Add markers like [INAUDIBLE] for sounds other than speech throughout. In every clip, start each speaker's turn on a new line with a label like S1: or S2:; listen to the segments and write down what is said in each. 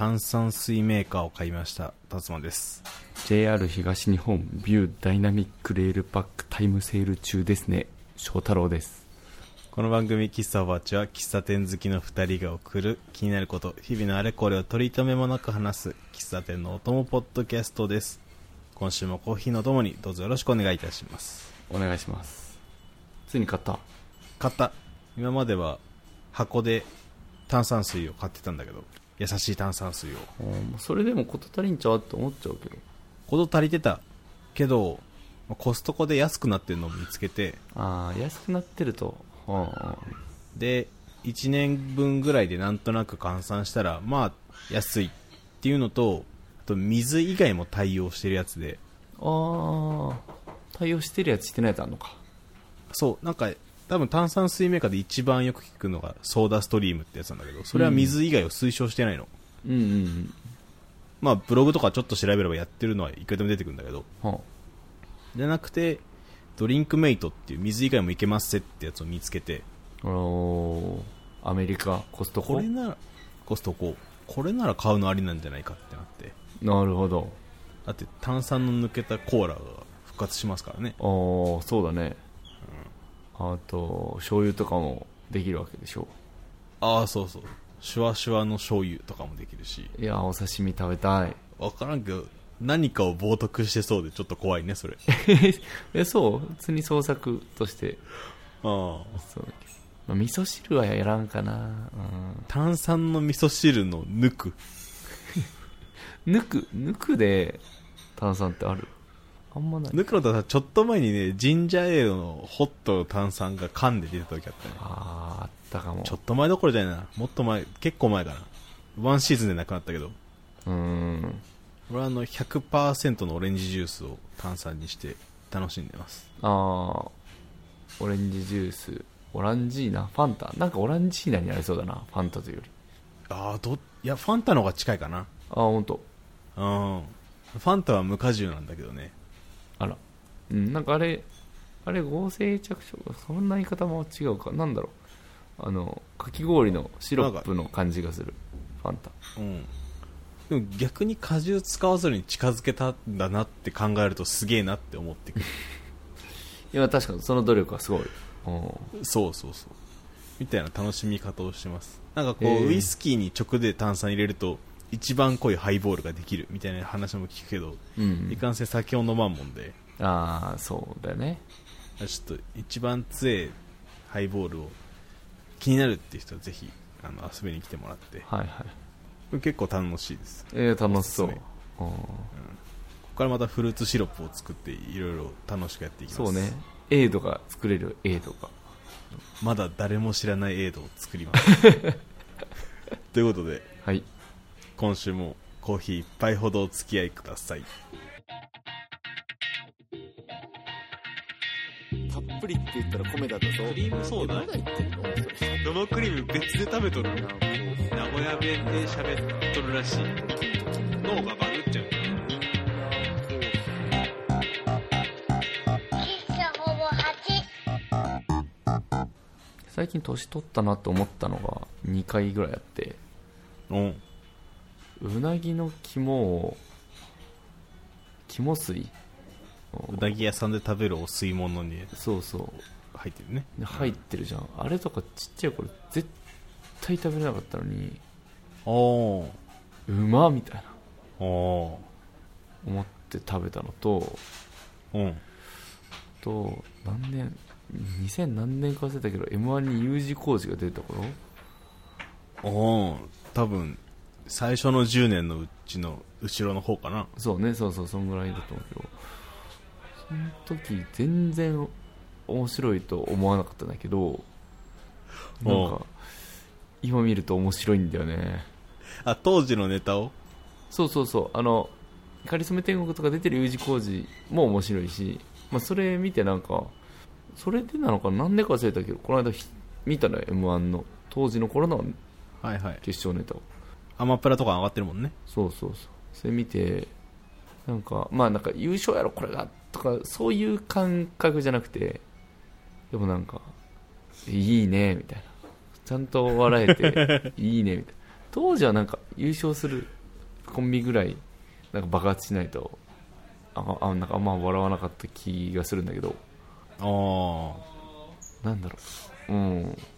S1: 炭酸水メーカーを買いました達馬です。
S2: JR 東日本ビューダイナミックレールパックタイムセール中ですね。翔太郎です。
S1: この番組喫茶おばちは喫茶店好きの2人が送る気になること日々のあれこれを取り留めもなく話す喫茶店のお供ポッドキャストです。今週もコーヒーのともにどうぞよろしくお願いいたします。
S2: お願いします。ついに買った。
S1: 買った。今までは箱で炭酸水を買ってたんだけど優しい炭酸水を。
S2: うそれでも事足りんちゃうって思っちゃうけど。
S1: こと足りてたけどまあコストコで安くなってるのを見つけて。
S2: ああ安くなってると。は
S1: で1年分ぐらいでなんとなく換算したらまあ安いっていうのとあと水以外も対応してるやつで。
S2: あああ対応してるやつしてないやつあんのか。
S1: そうなんか多分炭酸水メーカーで一番よく聞くのがソーダストリームってやつなんだけどそれは水以外を推奨してないの、
S2: うんうんうん。
S1: まあブログとかちょっと調べればやってるのはいくらでも出てくるんだけど。
S2: は
S1: じゃなくてドリンクメイトっていう水以外もいけますってやつを見つけて。
S2: アメリカコストコ？
S1: これならコストコ。これなら買うのありなんじゃないかってなって。
S2: なるほど。
S1: だって炭酸の抜けたコーラが復活しますからね。
S2: ああそうだね、あと醤油とかもできるわけでしょ？
S1: ああそうそう。シュワシュワの醤油とかもできるし。
S2: いやお刺身食べたい。
S1: 分からんけど何かを冒涜してそうでちょっと怖いねそれ。[LAUGHS]
S2: えそう？普通に創作として。
S1: ああ。
S2: そうだけど、まあ、味噌汁はやらんかな。
S1: 炭酸の味噌汁の抜く。
S2: う [LAUGHS] ん抜く抜くで炭酸ってある？あんまない。
S1: 抜くのとさちょっと前にねジンジャーエールのホットの炭酸が缶で出た時あったね。
S2: あーあったかも。
S1: ちょっと前どころじゃないな。もっと前結構前かな。ワンシーズンでなくなったけど。
S2: うーん。
S1: 俺はあの100%のオレンジジュースを炭酸にして楽しんでます。
S2: ああオレンジジュース。オランジーナ？ファンタ？なんかオランジーナになりそうだな。ファンタというより。
S1: ああどいやファンタの方が近いかな。
S2: ああ本当。
S1: うん。ファンタは無果汁なんだけどね
S2: あら。うんなんかあれあれ合成着色そんな言い方も違うか。なんだろう。あのかき氷のシロップの感じがする。ファンタ。
S1: うん。でも逆に果汁使わずに近づけたんだなって考えるとすげえなって思ってくる。[LAUGHS]
S2: いや確かにその努力はすごい。うん。
S1: そうそうそう。みたいな楽しみ方をしてます。なんかこう、
S2: えー。
S1: ウイスキーに直で炭酸入れると一番濃いハイボールができるみたいな話も聞くけど、
S2: うん。
S1: いかんせん酒を飲まんもんで。
S2: ああそうだよね。
S1: ちょっと一番強いハイボールを気になるっていう人はぜひあの遊びに来てもらって。
S2: はいはい。
S1: 結構楽しいです。
S2: えー、楽しそう。うん。
S1: ここからまたフルーツシロップを作っていろいろ楽しくやっていきます。
S2: そうね。エイドが作れるエイドが。
S1: まだ誰も知らないエイドを作ります。[LAUGHS] ということで
S2: はい
S1: 今週もコーヒー一杯ほどお付き合いください。
S2: たっぷりって言ったら米だったぞ。
S1: クリームソーダ
S2: まだ言ってんの
S1: 生クリーム別で食べとる名古屋弁で喋っとるらしい。脳がバグっちゃう。
S3: 喫茶ほぼ8。
S2: 最近年取ったなと思ったのが2回ぐらいあって。
S1: うん
S2: うなぎの肝を肝水？
S1: うなぎ屋さんで食べるお吸い物に
S2: そうそ
S1: 入ってるね。
S2: う入ってるじゃん。あれとかちっちゃい頃絶対食べれなかったのに
S1: おー。
S2: うまっみたいな。
S1: お
S2: 思って食べたのと
S1: ーうん。
S2: と何年2000何年か忘れたけど m 1に U 字工事が出た頃？
S1: おー。多分最初の10年のうちの後ろの方かな。
S2: そうねそうそうそんぐらいだと思うけど。その時全然面白いと思わなかったんだけどなんか今見ると面白いんだよね。
S1: あ当時のネタを？
S2: そうそうそう。あの「かりそめ天国」とか出てる U 字工事も面白いし、まあ、それ見てなんかそれでなのかな？んでか忘れたけどこの間ひ見たのよ m 1の。当時の頃の
S1: はいはい。
S2: 決勝ネタを
S1: アマプラとか上がってるもんね。
S2: そうそうそう。それ見てなんかまあなんか優勝やろこれがとかそういう感覚じゃなくてでもなんかいいねみたいな。ちゃんと笑えて [LAUGHS] いいねみたいな。当時はなんか優勝するコンビぐらいなんか爆発しないとああなんかあんま笑わなかった気がするんだけど。
S1: あ
S2: なんだろう。うん。
S1: あ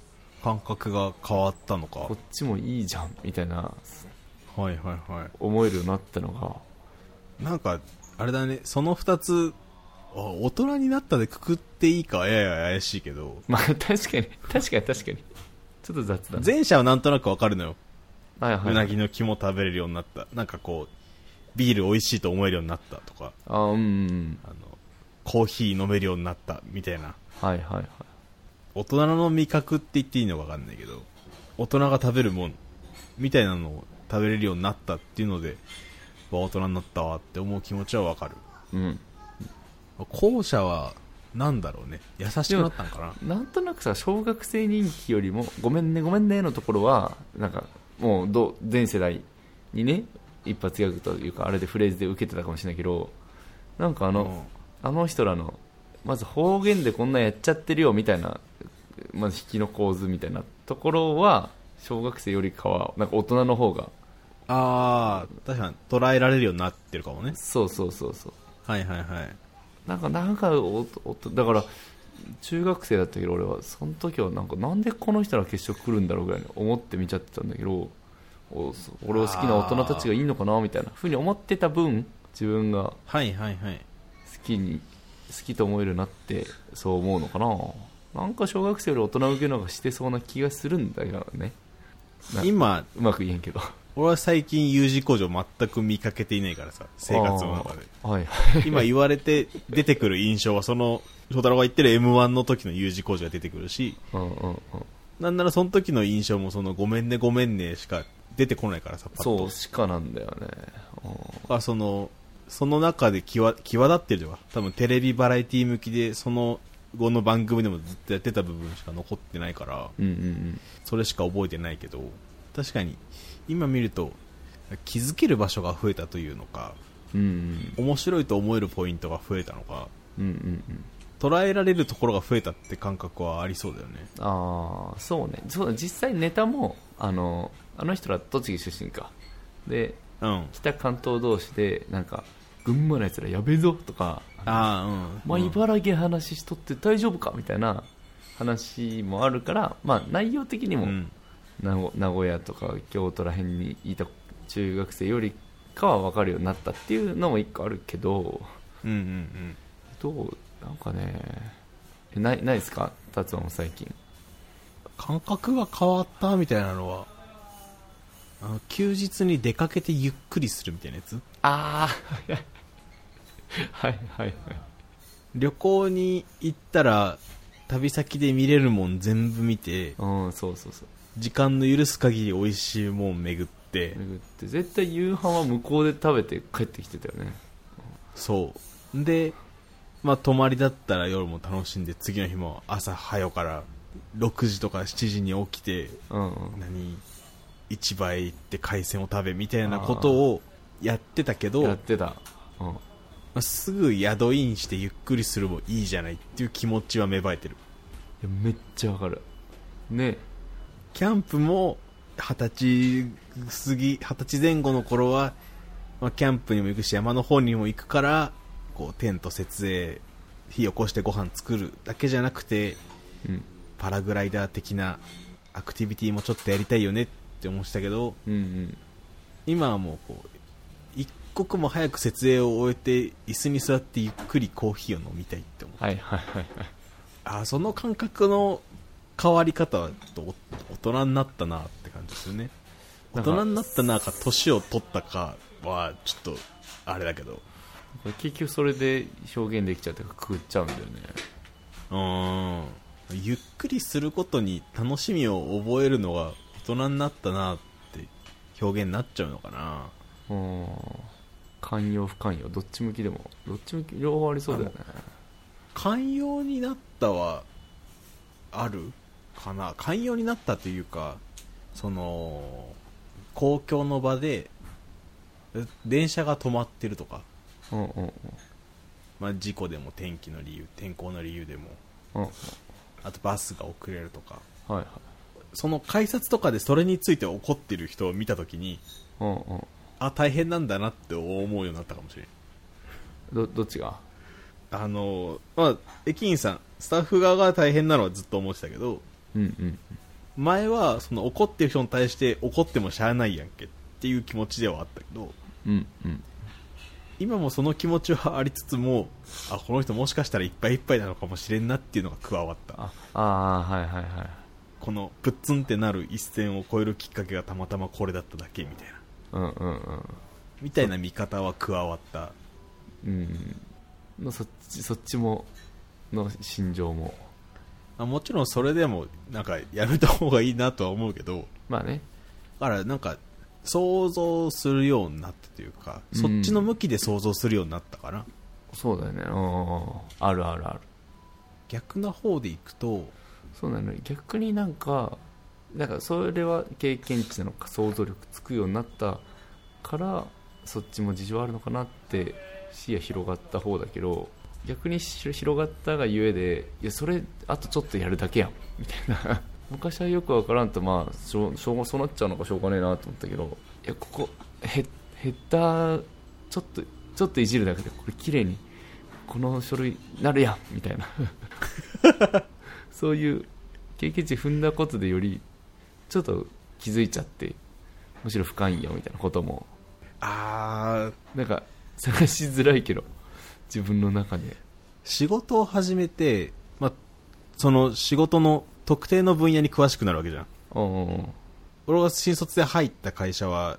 S1: 感覚が変わったのか？
S2: こっちもいいじゃんみたいな
S1: はいはいは
S2: 思えるようになったのが。
S1: いなんかあれだね。その2つあ大人になったでくくっていいか？やや怪しいけど。
S2: まあ確かに。確かに確かに。ちょっと雑だね。
S1: 前者はなんとなくわかるのよ。
S2: はいはい。う
S1: なぎの肝食べれるようになった。なんかこうビール美味しいと思えるようになったとか。
S2: あうんうん。
S1: あのコーヒー飲めるようになったみたいな。
S2: はいはいはい
S1: 大人の味覚って言っていいのか分かんないけど大人が食べるもんみたいなのを食べれるようになったっていうのでわ大人になったわって思う気持ちは分かる。
S2: うん。
S1: 後者はなんだろうね。優しくなったんかな。
S2: なんとなくさ小学生人気よりもごめんねごめんねのところはなんかもうど全世代にね一発ギャグというかあれでフレーズで受けてたかもしれないけどなんかあの、あの人らのまず方言でこんなやっちゃってるよみたいなまず引きの構図みたいなところは小学生よりかはなんか大人の方が
S1: ああ確かに捉えられるようになってるかもね。
S2: そうそうそうそう。
S1: はいはいはい。
S2: なんかなんかおおだから中学生だったけど俺はその時はなんかなんでこの人ら決勝来るんだろうぐらいに思って見ちゃってたんだけど俺を好きな大人たちがいいのかなみたいなふうに思ってた分自分が好
S1: はいはいはい。
S2: きに好きと思えるなってそう思うのかななんか小学生より大人受けの方がしてそうな気がするんだよね。な
S1: 今
S2: うまく言えんけど。
S1: 俺は最近 U 字工場全く見かけていないからさ生活の中で。
S2: はい
S1: 今言われて出てくる印象はその翔太郎が言ってる m 1の時の U 字工事が出てくるし
S2: うんうんうん。
S1: なんならその時の印象もそのごめんねごめんねしか出てこないからさ
S2: そう鹿なんだよね。うん。
S1: あそのその中で際際立ってるのは多分テレビバラエティ向きでその後の番組でもずっとやってた部分しか残ってないから
S2: うんうん
S1: それしか覚えてないけど確かに今見ると気づける場所が増えたというのか
S2: うんうん。
S1: 面白いと思えるポイントが増えたのか
S2: うんうんうん。
S1: 捉えられるところが増えたって感覚はありそうだよね。
S2: ああそうね。そうだ実際ネタもあのあの人ら栃木出身か。で
S1: うん。
S2: 北関東同士でなんか群馬のやつらやべえぞとか
S1: ああうん。
S2: まあ、茨城話しとって大丈夫かみたいな話もあるから、まあ、内容的にも、
S1: うん。
S2: 名古名古屋とか京都ら辺にいた中学生よりかは分かるようになったっていうのも一個あるけど
S1: うんうんうん。
S2: どうなんかねえないないですか？達夫も最近。
S1: 感覚が変わったみたいなのはあの休日に出かけてゆっくりするみたいなやつ？
S2: ああ [LAUGHS] はいはいはい。
S1: 旅行に行ったら旅先で見れるもん全部見て
S2: うんそうそうそう。
S1: 時間の許す限り美味しいもん巡って。
S2: 巡って。絶対夕飯は向こうで食べて帰ってきてたよね。
S1: そう。でまあ泊まりだったら夜も楽しんで次の日も朝早から6時とか7時に起きて
S2: うんうん。
S1: 何？市場へ行って海鮮を食べみたいなことをやってたけど
S2: やってた。うん。
S1: まあすぐ宿インしてゆっくりするもいいじゃないっていう気持ちは芽生えてる。
S2: いやめっちゃわかる。ね。
S1: キャンプも二十歳過ぎ二十歳前後の頃は、まあ、キャンプにも行くし山の方にも行くからこうテント設営火起こしてご飯作るだけじゃなくて
S2: うん。
S1: パラグライダー的なアクティビティもちょっとやりたいよねって思ってたけど
S2: うんうん。
S1: 今はもうこう一刻も早く設営を終えて椅子に座ってゆっくりコーヒーを飲みたいって思う。
S2: はいはいはいはい。
S1: あその感覚の変わり方はとお大人になったなって感じですよね。大人になったなか年を取ったかはちょっとあれだけど。
S2: 結局それで表現できちゃうというかくくっちゃうんだよね。
S1: うーん。ゆっくりすることに楽しみを覚えるのが大人になったなって表現になっちゃうのかな。
S2: うん寛容不寛容どっち向きでもどっち向き両方ありそうだよね。
S1: 寛容になったはあるかな？寛容になったというかその公共の場でえ電車が止まってるとか、
S2: うんうんうん。
S1: まあ、事故でも天気の理由天候の理由でも。
S2: うん。
S1: あとバスが遅れるとか。
S2: はいはい。
S1: その改札とかでそれについて怒ってる人を見た時に
S2: うんうん
S1: あ大変なんだなって思うようになったかもしれん。
S2: どどっちが？
S1: あのまあ駅員さんスタッフ側が大変なのはずっと思ってたけど
S2: うんうん。
S1: 前はその怒ってる人に対して怒ってもしゃあないやんけっていう気持ちではあったけど
S2: うんうん。
S1: 今もその気持ちはありつつもあこの人もしかしたらいっぱいいっぱいなのかもしれんなっていうのが加わった。
S2: ああーはいはいはい。
S1: このプッツンってなる一線を越えるきっかけがたまたまこれだっただけみたいな
S2: うんうんうん。
S1: みたいな見方は加わった。
S2: うん。のそっちそっちもの心情も。
S1: あもちろんそれでもなんかやめた方がいいなとは思うけど。
S2: まあね。
S1: だからなんか想像するようになったというか、
S2: うん。
S1: そっちの向きで想像するようになったかな。
S2: そうだよね。うんあるあるある。
S1: 逆な方でいくと。
S2: そうなのよ。逆になんかなんかそれは経験値なのか想像力つくようになったからそっちも事情あるのかなって視野広がった方だけど逆に広がったがゆえでいやそれあとちょっとやるだけやんみたいな。[LAUGHS] 昔はよくわからんとまあしょしょそうなっちゃうのかしょうがねえなと思ったけどいやここヘヘッダーちょっとちょっといじるだけでこれ綺麗にこの書類なるやんみたいな。[LAUGHS] そういう経験値踏んだことでよりちょっと気づいちゃってむしろ深いんやみたいなことも。
S1: あー。
S2: なんか探しづらいけど自分の中で。
S1: 仕事を始めて、まあ、その仕事の特定の分野に詳しくなるわけじゃん。
S2: うん
S1: 俺が新卒で入った会社は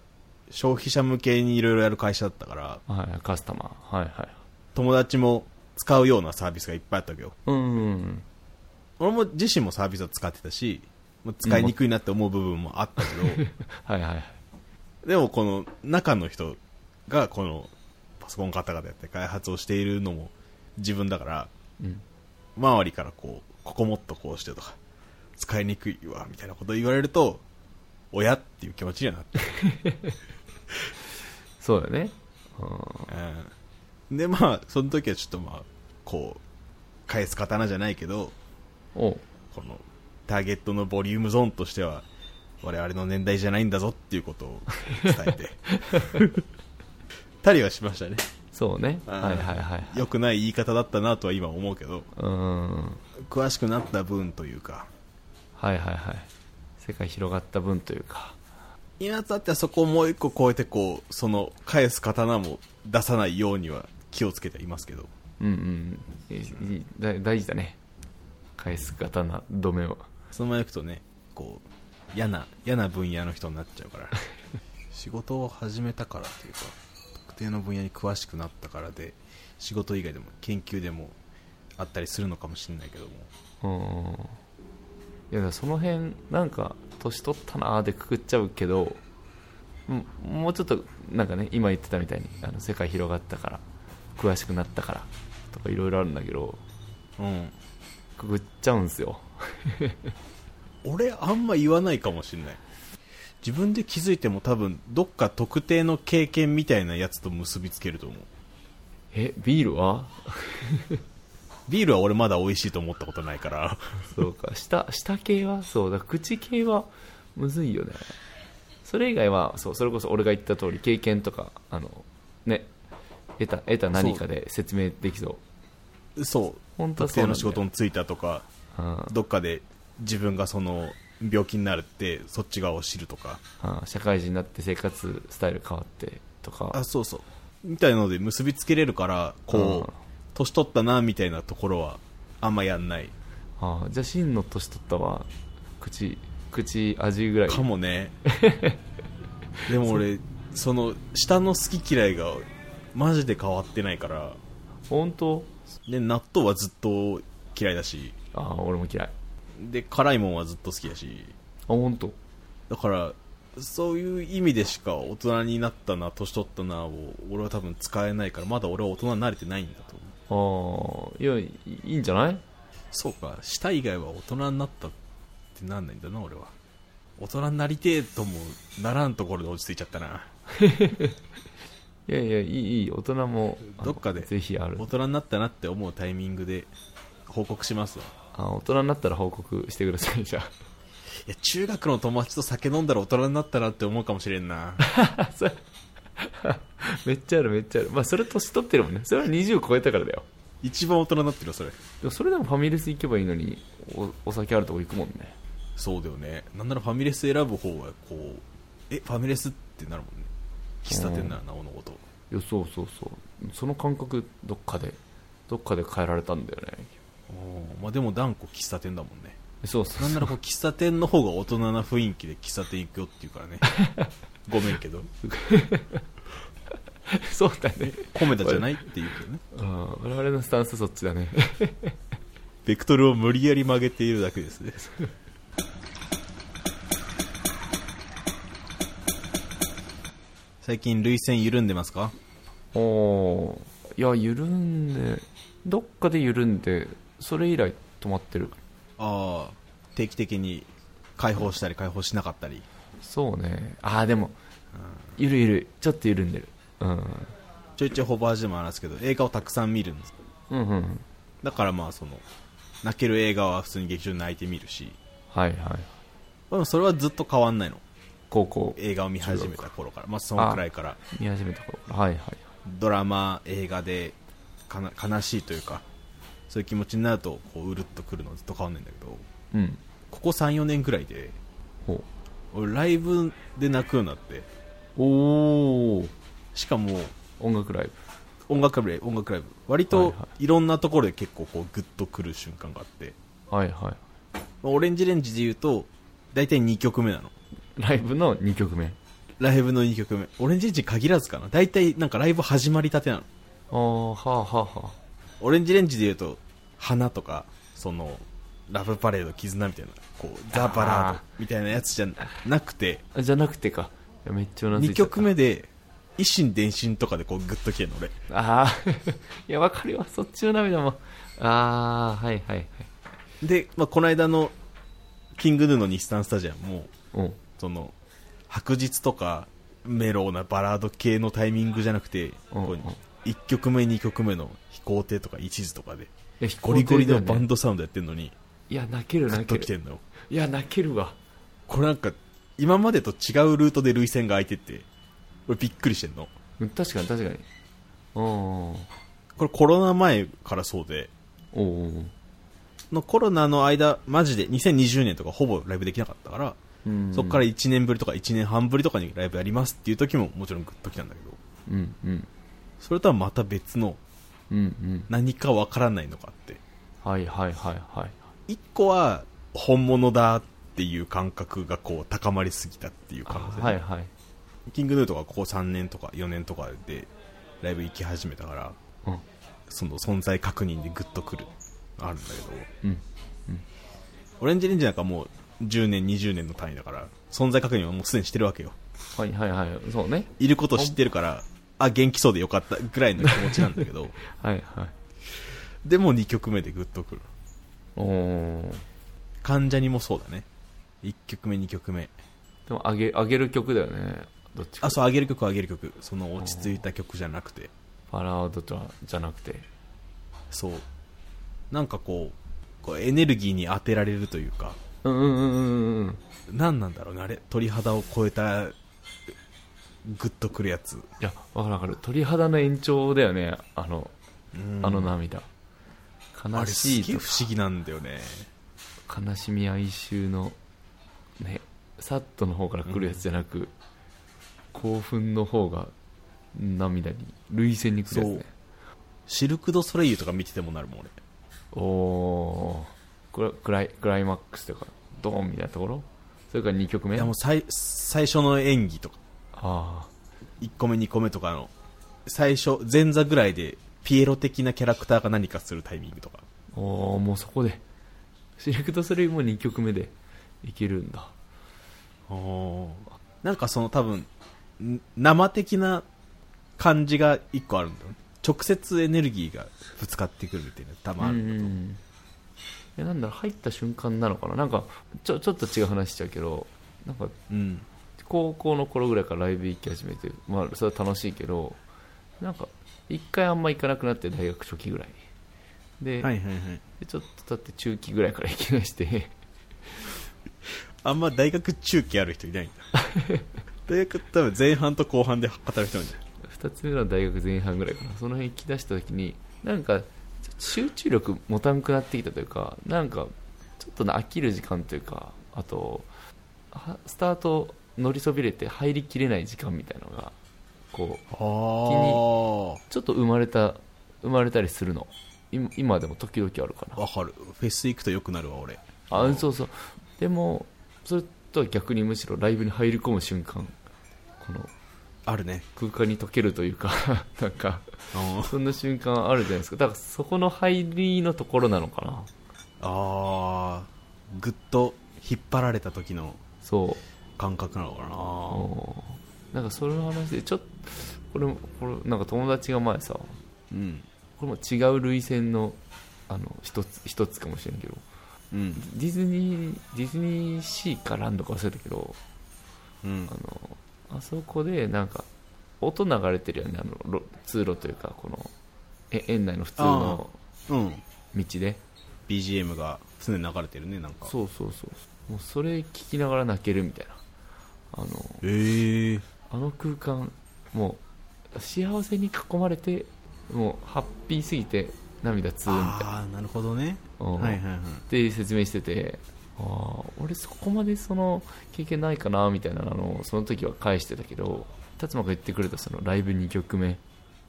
S1: 消費者向けにいろいろやる会社だったから
S2: はいカスタマー。はいはい。
S1: 友達も使うようなサービスがいっぱいあったわけよ。
S2: うんうん
S1: 俺も自身もサービスを使ってたしまあ使いにくいなって思う部分もあったけど、[LAUGHS]
S2: はいはい
S1: でもこの中の人がこのパソコン方々やって開発をしているのも自分だから
S2: うん。
S1: 周りからこうここもっとこうしてとか使いにくいわみたいなことを言われると親っていう気持ちにはなって、[LAUGHS]
S2: そうだね。
S1: うん、でまあその時はちょっとまあこう返す刀じゃないけどこのターゲットのボリュームゾーンとしては我々の年代じゃないんだぞっていうことを伝えて。[LAUGHS] たりはしましたね。
S2: そうね。
S1: うん
S2: はいはいはい
S1: 良くない言い方だったなとは今思うけど
S2: うん。
S1: 詳しくなった分というか。
S2: はいはいはい。世界広がった分というか。
S1: 今とあってはそこをもう一個超えてこうその返す刀も出さないようには気をつけていますけど。
S2: うんうん大事だね。返す刀止めを
S1: そのまま行くとねこう嫌な嫌な分野の人になっちゃうから。[LAUGHS] 仕事を始めたからというか特定の分野に詳しくなったからで仕事以外でも研究でもあったりするのかもしれないけども。
S2: うんいやその辺なんか年取ったなーでくくっちゃうけどうんもうちょっとなんかね今言ってたみたいにあの世界広がったから詳しくなったからとかいろいろあるんだけど
S1: うん。
S2: くくっちゃうんすよ [LAUGHS]
S1: 俺あんま言わないかもしれない。自分で気づいても多分どっか特定の経験みたいなやつと結びつけると思う。
S2: えビールは？[LAUGHS]
S1: ビールは俺まだ美味しいと思ったことないから。
S2: そうか。舌舌系は？そう。だ口系はむずいよね。それ以外はそう。それこそ俺が言った通り経験とかあのね。得た得た何かで説明できそう。
S1: そう。
S2: 本当は
S1: 特定の
S2: そうなんだよ
S1: 仕事に就いたとか
S2: うん
S1: どっかで自分がその病気になるってそっち側を知るとか。
S2: うん。社会人になって生活スタイル変わってとか。
S1: あそうそう。みたいなので結びつけれるからこう、
S2: うん。
S1: 年取ったなみたいなところはあんまやんない。
S2: あじゃあ真の年取ったは口口味ぐらい。
S1: かもね。[LAUGHS] でも俺その下の好き嫌いがマジで変わってないから。
S2: 本当？
S1: で納豆はずっと嫌いだし
S2: あ俺も嫌い。あ
S1: で辛いもんはずっと好きだし。
S2: 本当？
S1: だからそういう意味でしか大人になったな年取ったなを俺は多分使えないからまだ俺は大人になれてないんだと思う。
S2: ああいやいいいんじゃない？
S1: そうか舌以外は大人になったってなんないんだな俺は。大人になりてえともならんところで落ち着いちゃったな。[LAUGHS] い
S2: やいやいいいい大人もあの
S1: どっかで
S2: ぜひある。
S1: 大人になったなって思うタイミングで報告しますわ
S2: あ大人になったら報告してくださいじゃあ
S1: いや、中学の友達と酒飲んだら大人になったなって思うかもしれんな。[LAUGHS] [LAUGHS]
S2: めっちゃあるめっちゃあるまあそれ年取ってるもんねそれは20超えたからだよ
S1: 一番大人になってるよ、それ。
S2: でもそれでもファミレス行けばいいのにおお酒あるとこ行くもんね
S1: そうだよね。なんならファミレス選ぶ方が、こう、え、ファミレスってなるもんね。喫茶店ならなおのこと。
S2: いやそうそうそうその感覚どっかでどっかで変えられたんだよね
S1: まあでも断固喫茶店だもんね。
S2: そうそう
S1: なんならこう喫茶店の方が大人な雰囲気で喫茶店行くよって言うからね。[LAUGHS] ごめんけど。[LAUGHS]
S2: そうだね
S1: コメダじゃないって言うけどね。
S2: うん我々のスタンスそっちだね [LAUGHS]
S1: ベクトルを無理やり曲げているだけですね。最近涙腺緩んでますか？
S2: おおーいや緩んでどっかで緩んでそれ以来止まってる。
S1: ああ、定期的に解放したり解放しなかったり。
S2: そうね。ああでもゆるゆるちょっと緩んでる。うん。
S1: ちょいちょいホバージでも話すけど、映画をたくさん見るんです。
S2: うんうん
S1: だからまあその、泣ける映画は普通に劇場で泣いてみるし、
S2: はいはい。
S1: でもそれはずっと変わんないの。
S2: 高校
S1: 映画を見始めた頃から。まあそのくらいから。
S2: 見始めた頃。からはいはい。
S1: ドラマ、映画でかな悲しいというか、そういう気持ちになると、こう、うるっとくるのはずっと変わんないんだけど、
S2: うん
S1: ここ3、4年くらいで、
S2: ほ
S1: 俺ライブで泣くようになって、
S2: うおお
S1: しかも、
S2: 音楽ライ
S1: 音楽ライブ、音楽ライブ。割
S2: はい
S1: と
S2: はい
S1: ろんなところで結構こうグッとくる瞬間があって、
S2: ブはいは
S1: まあオレンジレンジで言うと、大体2曲目なの。
S2: いライブの2曲目
S1: ライブの2曲目。オレンジレンジに限らずかな。大体なんかライブ始まりたてなの。
S2: ああはあはあは
S1: オレンジレンジで言うと、花とか、その、ラブパレード、絆みたいな、こう、ザ・バラードみたいなやつじゃなくて、
S2: あじゃなくてか。めっちゃうなずい
S1: 2
S2: ちゃった。
S1: 曲目で、一心伝心とかでこうグッときてんの俺。
S2: ああ [LAUGHS] いやわかるよそっちの涙も。ああはいはいはい。
S1: で、まあ、この間の、キングヌーの日産スタジアムも、
S2: うん。
S1: その、白日とか、メローなバラード系のタイミングじゃなくて、
S2: うん
S1: こう1曲目、2曲目の飛行艇とか一途とかで、ゴリゴリのバンドサウンドやってんのに、
S2: いや泣ける泣ける。
S1: ときてんの。よ。
S2: いや泣けるわ。
S1: これなんか、今までと違うルートで涙腺が空いてて、俺びっくりしてんの。
S2: うん確かに確かに。
S1: これコロナ前からそうで、
S2: おお
S1: のコロナの間、マジで2020年とかほぼライブできなかったから、
S2: うん
S1: そこから1年ぶりとか1年半ぶりとかにライブやりますっていう時ももちろんグッときたんだけど、
S2: うんうん。
S1: それとはまた別の
S2: うんうん。
S1: 何かわからないのがあって、
S2: はいはいはいはい。
S1: 一個は本物だっていう感覚がこう高まりすぎたっていう
S2: あ
S1: 可能性、
S2: はいはい。
S1: キングヌーとかここ3年とか4年とかでライブ行き始めたから、
S2: うん。
S1: その存在確認でグッとくるあるんだけど、
S2: うん。
S1: オレンジレンジなんかもう10年20年の単位だから存在確認はもうすでにしてるわけよ。
S2: はいはいはい。そうね。
S1: いること知ってるからあ元気そうでよかったぐらいの気持ちなんだけど。[LAUGHS]
S2: はいはい。
S1: でも2曲目でグッとくる。
S2: おお
S1: 関ジャニもそうだね。1曲目2曲目。
S2: でも上げ上げる曲だよね。どっちか。
S1: あそう上げる曲上げる曲。その落ち着いた曲じゃなくて。
S2: バラードじゃじゃなくて。
S1: そう。なんかこうこうエネルギーに当てられるというか
S2: うんうんうんうんうん
S1: 何なんだろうねあれ。鳥肌を超えたグッとくるやつ。
S2: いやわかるわかる。鳥肌の延長だよね。あの
S1: うん。
S2: あの涙。
S1: あ
S2: 悲しいと
S1: 不思議なんだよね。
S2: か悲しみ哀愁のねサットの方から来るやつじゃなく、興奮の方が涙に涙腺に来るやつね
S1: シルク・ド・ソレイユとか見ててもなるもん俺
S2: おクラクライクライマックスとかドーンみたいなところ？それから2曲目？
S1: いやもう最最初の演技とか。
S2: あ
S1: 1個目2個目とかの。最初前座ぐらいでピエロ的なキャラクターが何かするタイミングとか。
S2: あおおもうそこで。シレクトそれも2曲目でいけるんだ。
S1: なんかその多分ん生的な感じが1個あるんだよね。直接エネルギーがぶつかってくるみたいな多分あるんだと思う、
S2: うんえなんだろう入った瞬間なのかな？なんかちょちょっと違う話しちゃうけどなんか
S1: うん。
S2: 高校の頃ぐらいからライブ行き始めて、まあ、それは楽しいけどなんか一回あんま行かなくなって大学初期ぐらい。で,、
S1: はいはいはい。
S2: でちょっと経って中期ぐらいから行きだして。[LAUGHS]
S1: あんま大学中期ある人いないんだ。[LAUGHS] 大学多分前半と後半で働く人なんじゃない
S2: 2つ目の大学前半ぐらいかな。その辺行き出した時になんか集中力持たんくなってきたというかなんかちょっと飽きる時間というかあとはスタート乗りそびれて入りきれない時間みたいなのがこう
S1: あ
S2: ちょっと生まれた生まれたりするの。今今でも時々あるかな。
S1: わかる。フェス行くと良くなるわ俺。
S2: あそうそう。でもそれとは逆にむしろライブに入り込む瞬間。この
S1: あるね。
S2: 空間に溶けるというか [LAUGHS] なんか
S1: あ
S2: そんな瞬間あるじゃないですか。だからそこの入りのところなのかな。
S1: あーぐっと引っ張られた時の
S2: そう。
S1: 感覚なのかな。
S2: なんかそれの話でちょっとこれもこれなんか友達が前さ
S1: うん。
S2: これも違う類線のあの一つ一つかもしれんけど。
S1: うん。
S2: ディズニーディズニーシーかランドか忘れたけど
S1: うん。
S2: あのあそこでなんか音流れてるよね。あのろ通路というかこのえ園内の普通の
S1: うん。
S2: 道で。
S1: BGM が常に流れてるねなんか。
S2: そうそうそうもうそれ聞きながら泣けるみたいな。あの
S1: ええ。
S2: あの空間もう幸せに囲まれてもうハッピーすぎて涙つーみたいな。
S1: ああなるほどね。
S2: うん。
S1: はいはいはい。
S2: って説明しててああ俺そこまでその経験ないかなみたいなのをその時は返してたけど達馬が言ってくれたそのライブ2曲目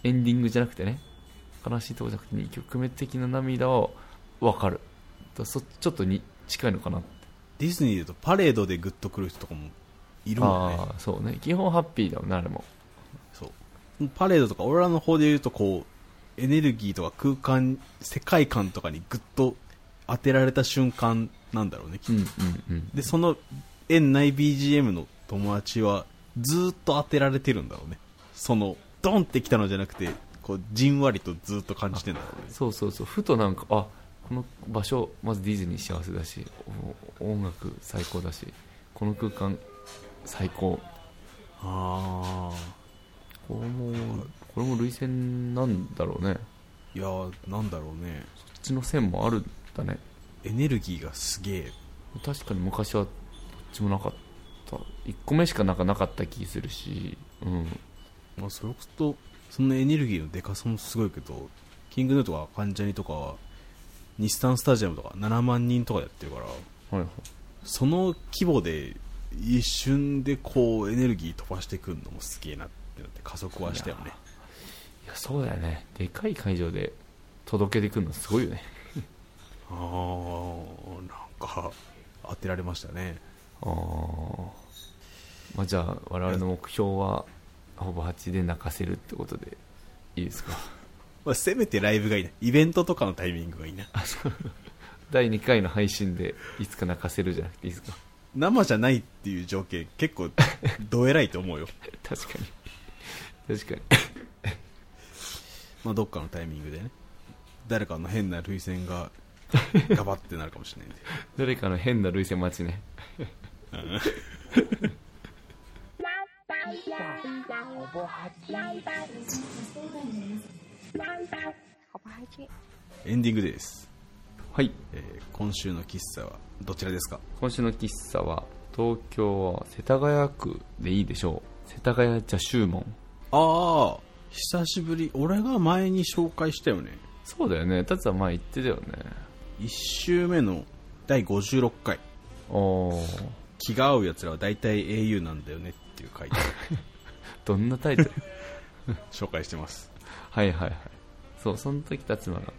S2: エンディングじゃなくてね悲しいとこじゃなくて2曲目的な涙は分かるだそちょっとに近いのかな
S1: ディズニーで言うとパレードでグッとくる人とかもいるもんね。
S2: ああそうね基本ハッピーだもんねあれも。
S1: そう。パレードとか俺らの方で言うとこうエネルギーとか空間世界観とかにグッと当てられた瞬間なんだろうねきっと
S2: うんうん。うん
S1: でその園内 BGM の友達はずーっと当てられてるんだろうね。そのドンってきたのじゃなくてこうじんわりとずーっと感じてんだろうね。
S2: そうそうそう。ふとなんかあこの場所まずディズニー幸せだしお音楽最高だしこの空間最高。
S1: あ
S2: これもこれも類線なんだろうね。
S1: あいやーなんだろうね。
S2: そっちの線もあるんだね
S1: エネルギーがすげえ。
S2: 確かに昔はどっちもなかった。1個目しかなんかなかった気するし。うん。
S1: まあ、それこそそのエネルギーのでかさもすごいけどキングヌーとか関ジャニとかは日産スタジアムとか7万人とかやってるから
S2: はいはい。
S1: その規模で一瞬でこうエネルギー飛ばしてくるのもすげえなってなって加速はしたよね。
S2: いやそうだよね。でかい会場で届けてくるのすごいよね
S1: ああなんか当てられましたね。
S2: ああまあじゃあ我々の目標はほぼ8で泣かせるってことでいいですか？[LAUGHS]
S1: まあ、せめてライブがいいな。イベントとかのタイミングがいいな。
S2: 第2回の配信でいつか泣かせるじゃなくていいですか？
S1: 生じゃないっていう条件結構 [LAUGHS] どえらいと思うよ。
S2: 確かに。確かに。[LAUGHS]
S1: まあどっかのタイミングでね。誰かの変な涙腺が [LAUGHS] ガバってなるかもしれないんで。
S2: 誰かの変な涙腺待ちね。
S1: エンディングです、
S2: はい。
S1: えー今週の喫茶はどちらですか？
S2: 今週の喫茶は東京は世田谷区でいいでしょう。世田谷茶集門。
S1: ああ久しぶり。俺が前に紹介したよね。
S2: そうだよね。達は前言ってたよね
S1: 1週目の第56回。気が合うやつらは大体 au なんだよねっていう回で [LAUGHS]
S2: どんなタイトル？[LAUGHS]
S1: 紹介してます。
S2: はいはいはい。そうその時達馬が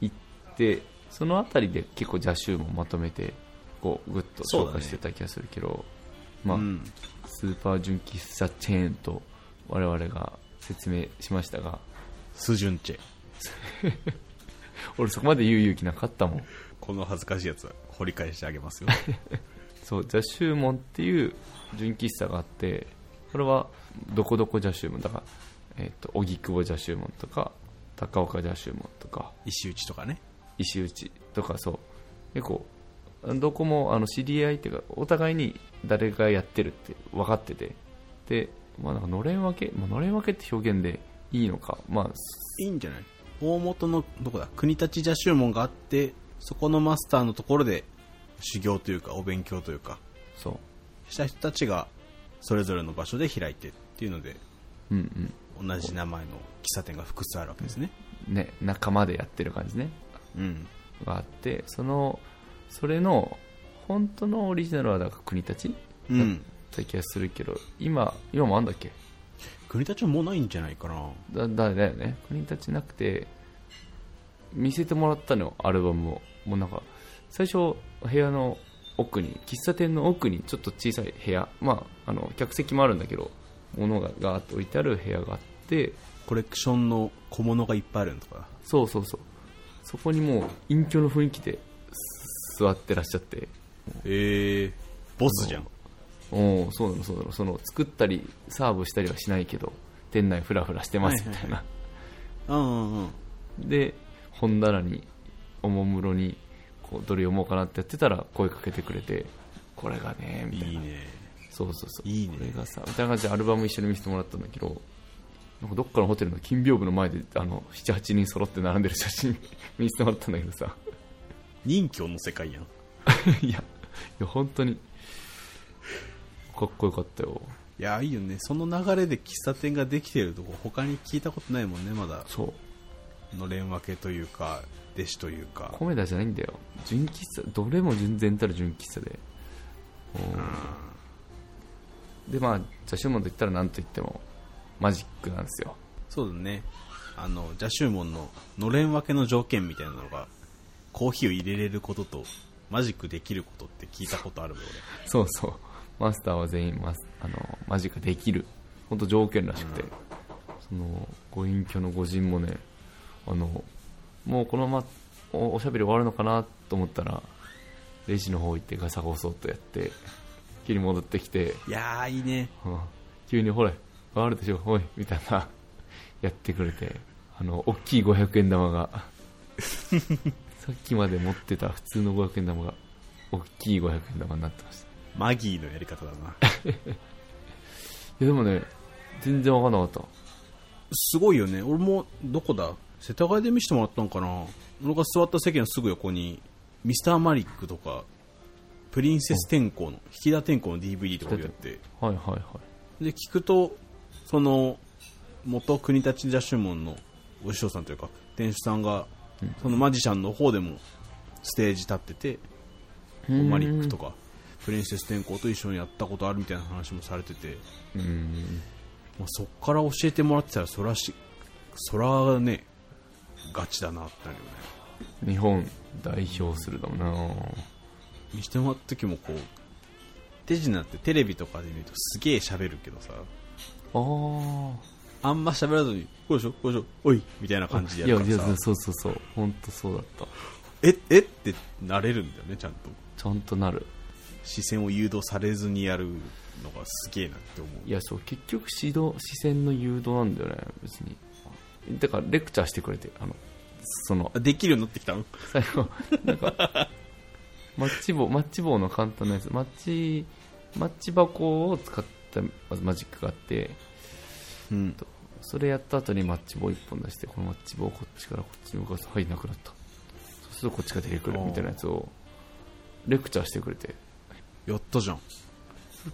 S2: 行ってその辺りで結構邪集もまとめてこうグッと紹介してた気がするけど、まあ、
S1: うん、
S2: スーパー純喫茶チェーンと我々が説明しましたが
S1: スジュンチェ [LAUGHS]
S2: 俺そこまで言う勇気なかったもん。
S1: この恥ずかしいやつは掘り返してあげますよ。[LAUGHS]
S2: そう邪宗門っていう純喫茶があってこれはどこどこ邪宗門だからえっ、と荻窪邪宗門とか高岡邪宗門とか
S1: 石打ちとかね。
S2: 石打とかそう。結構どこもあの知り合いっていうかお互いに誰がやってるって分かってて。で、まあ、なんかのれん分け、まあのれん分けって表現でいいのかまあ
S1: いいんじゃない？大元のどこだ国立邪宗門があってそこのマスターのところで修行というかお勉強というか
S2: そう。
S1: した人たちがそれぞれの場所で開いてっていうので
S2: うん
S1: 同じ名前の喫茶店が複数あるわけですね。
S2: うん。ね仲間でやってる感じね。
S1: うん。
S2: があってそのそれの本当のオリジナルはだから国立
S1: うん
S2: だった気がするけど今今もあんだっけ？
S1: 国立はもうないんじゃないかな。
S2: だだだよね。国立なくて見せてもらったのよアルバムを。もうなんか最初部屋の奥に喫茶店の奥にちょっと小さい部屋。まああの客席もあるんだけど物がガーッと置いてある部屋があって
S1: コレクションの小物がいっぱいあるのとか。
S2: そうそうそう。そこにもう隠居の雰囲気です座ってらっしゃって。
S1: へえボスじゃん
S2: おおそうなのそうなのその作ったりサーブしたりはしないけど店内フラフラしてますみたいな、
S1: うんうんうん。
S2: で本棚におもむろにこうどれ読もうかなってやってたら声かけてくれてこれがねみたいな。い
S1: いね。
S2: そうそうそう。
S1: いいね。
S2: これがさみたいな感じでアルバム一緒に見せてもらったんだけどなんかどっかのホテルの金屏風の前であの78人揃って並んでる写真見せてもらったんだけどさ。
S1: 任侠の世界やん。[LAUGHS]
S2: いやいや本当にかっこよかったよ。
S1: いやいいよね。その流れで喫茶店ができてるとこ他に聞いたことないもんねまだ。
S2: そう。
S1: のれん分けというか弟子というか。
S2: コメダじゃないんだよ。純喫茶。どれも純然たる純喫茶で。でまあジャシュモンと言ったら何と言ってもマジックなんですよ。
S1: そうだね。あのジャシューモンののれん分けの条件みたいなのがコーヒーを入れれることとマジックできることって聞いたことあるもん
S2: そうそうマスターは全員マスあのマジックできる本当条件らしくて、そのご隠居の御人もねあのもうこのままおおしゃべり終わるのかなと思ったらレジの方行ってガサゴソっとやって急に戻ってきて
S1: 俺いやーいいね。
S2: うん。急にほれあるでしょおいみたいな [LAUGHS] やってくれてあの大きい500円玉が [LAUGHS] さっきまで持ってた普通の500円玉が大きい500円玉になってました
S1: マギーのやり方だな。[LAUGHS]
S2: いやでもね全然分かんなかった。
S1: すごいよね。俺もどこだ？世田谷で見せてもらったのかな。俺が座った席のすぐ横にミスターマリックとかプリンセス天功の引田天功の DVD とか置いて。あって
S2: はいはいはい。
S1: で聞くとその元国立ジャシュモンのお師匠さんというか店主さんが、そのマジシャンの方でもステージ立っててマリックとかプリンセス天功と一緒にやったことあるみたいな話もされてて、
S2: うん。
S1: まあ、そっから教えてもらってたらそらしそらねガチだなってなるよね。
S2: 日本代表するだもんな。
S1: 見してもらった時もこう手品ってテレビとかで見るとすげえ喋るけどさ。
S2: あ
S1: あんま喋らずにこうでしょこうでしょおいみたいな感じで
S2: やいや
S1: やるからさ
S2: そうそうそう。本当そうだった。
S1: ええ？ってなれるんだよねちゃんと。
S2: ちゃんとなる
S1: 視線を誘導されずにやるのがすげえなって思う。
S2: いやそう結局指導視線の誘導なんだよね別に。だからレクチャーしてくれてあのその
S1: あできるようになってきたの？
S2: 最後なんか [LAUGHS] マッチ棒マッチ棒の簡単なやつ。マッチマッチ箱を使ったまずマジックがあって
S1: うん。
S2: それやった後にマッチ棒1本出してこのマッチ棒をこっちからこっちに動かすはいなくなった。そうするとこっちが出てくるみたいなやつをレクチャーしてくれて
S1: やったじゃん。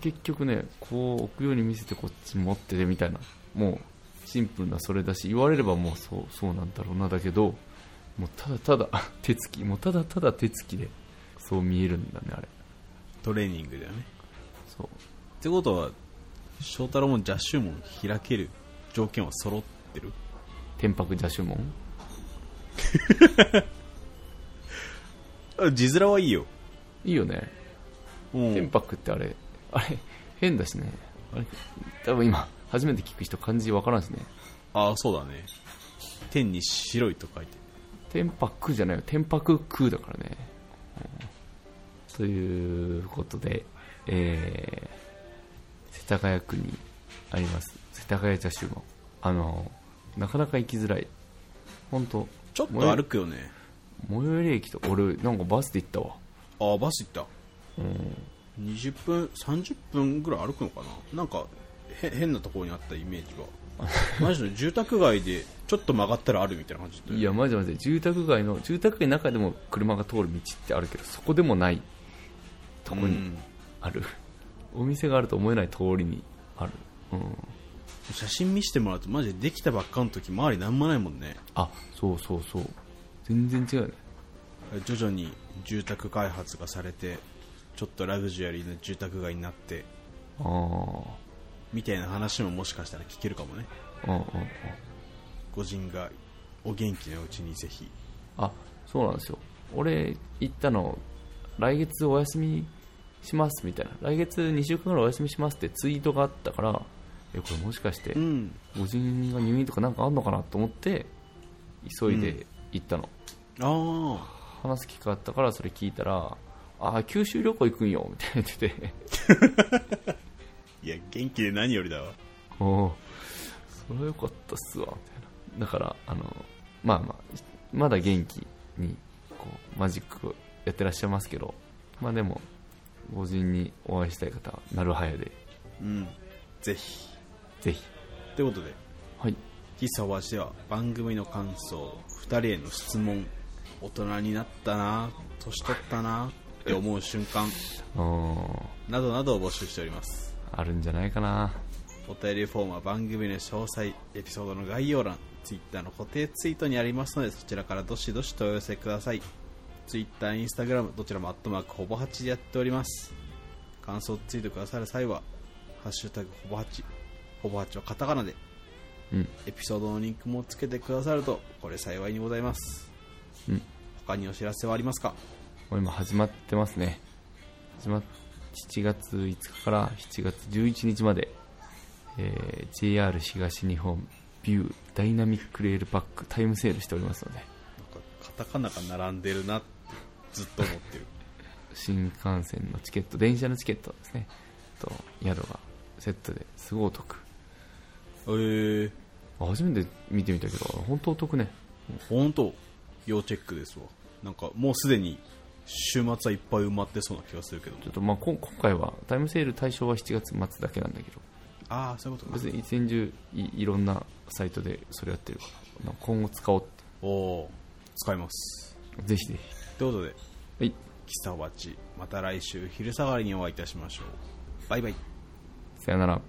S2: 結局ねこう置くように見せてこっち持っててみたいな。もうシンプルなそれだし言われればもうそうそうなんだろうなだけどもうただただ [LAUGHS] 手つきもうただただ手つきでそう見えるんだねあれ。
S1: トレーニングだよね。
S2: そう。
S1: ってことは翔太郎もジャッシュモン開ける条件は揃ってる？
S2: 天白邪手門
S1: あ字面はいいよ。
S2: いいよね。
S1: うん
S2: 天白ってあれ。あれ変だしね。あれ多分今初めて聞く人漢字わからんしね。
S1: ああそうだね。天に白いと書いて。
S2: 天白じゃないよ。天白空だからね、うんということで、えー、世田谷区にあります。世田谷茶集門あのなかなか行きづらい。本当
S1: ちょっと歩くよね。
S2: 最寄り駅と俺なんかバスで行ったわ。
S1: ああバス行った
S2: うん。
S1: 20分30分ぐらい歩くのかな？なんかへ変なところにあったイメージが。[LAUGHS] マジで住宅街でちょっと曲がったらあるみたいな感じ
S2: いやマジマジ。住宅街の住宅街の中でも車が通る道ってあるけどそこでもないとこに
S1: うん。
S2: あある。お店があると思えない通りにある。うん。
S1: 写真見せてもらうとマジでできたばっかの時周りなんもないもんね。
S2: あそうそうそう。全然違うよね。
S1: 徐々に住宅開発がされてちょっとラグジュアリーな住宅街になって
S2: ああ
S1: みたいな話ももしかしたら聞けるかもね。
S2: うんうんうん。
S1: ご人がお元気なうちにぜひ。
S2: あそうなんですよ。俺行ったの来月お休みしますみたいな。来月2週間ぐらいお休みしますってツイートがあったからえこれもしかして
S1: うん。
S2: ご人が入院とかなんかあんのかなと思って急いで行ったの、
S1: あ
S2: 話す機会あったからそれ聞いたらあ九州旅行行くんよみたいな言ってて。
S1: あ [LAUGHS] いや元気で何よりだわ。
S2: おおそれはよかったっすわみたいな。だからあのまあまあまだ元気にこうマジックやってらっしゃいますけどまあでもご人にお会いしたい方はなるはやで。
S1: うん。ぜひ。
S2: ぜひ。
S1: ということで
S2: はい。
S1: 喫茶おばちでは番組の感想2人への質問大人になったな年取ったなって思う瞬間などなどを募集しております。
S2: あるんじゃないかな。
S1: お便りフォームは番組の詳細エピソードの概要欄 Twitter の固定ツイートにありますのでそちらからどしどし問い寄せください。Twitter、Instagram どちらもアットマークほぼ8でやっております。感想ツイートくださる際はハッシュタグほぼ8ほぼ8はカタカナで
S2: うん。
S1: エピソードのリンクもつけてくださるとこれ幸いにございます。
S2: うん。
S1: 他にお知らせはありますか？
S2: もう今始まってますね。始まっ7月5日から7月11日まで、えー JR 東日本ビューダイナミックレールパックタイムセールしておりますので
S1: なんかカタカナが並んでるなってずっと思ってる。[LAUGHS]
S2: 新幹線のチケット電車のチケットですね。と宿がセットですごいお得。
S1: えー、
S2: あ初めて見てみたけど本当お得ね。
S1: 本当要チェックですわ。なんかもうすでに週末はいっぱい埋まってそうな気がするけど。
S2: ちょっとまあこん今回はタイムセール対象は7月末だけなんだけど。
S1: ああそういうことか。
S2: 別に一年中いいろんなサイトでそれやってるから今後使おうっ
S1: おお使います。
S2: てぜひぜ
S1: ということで
S2: ひはい。
S1: 喫茶おばちまた来週昼下がりにお会いいたしましょう。バイバイ。
S2: さよなら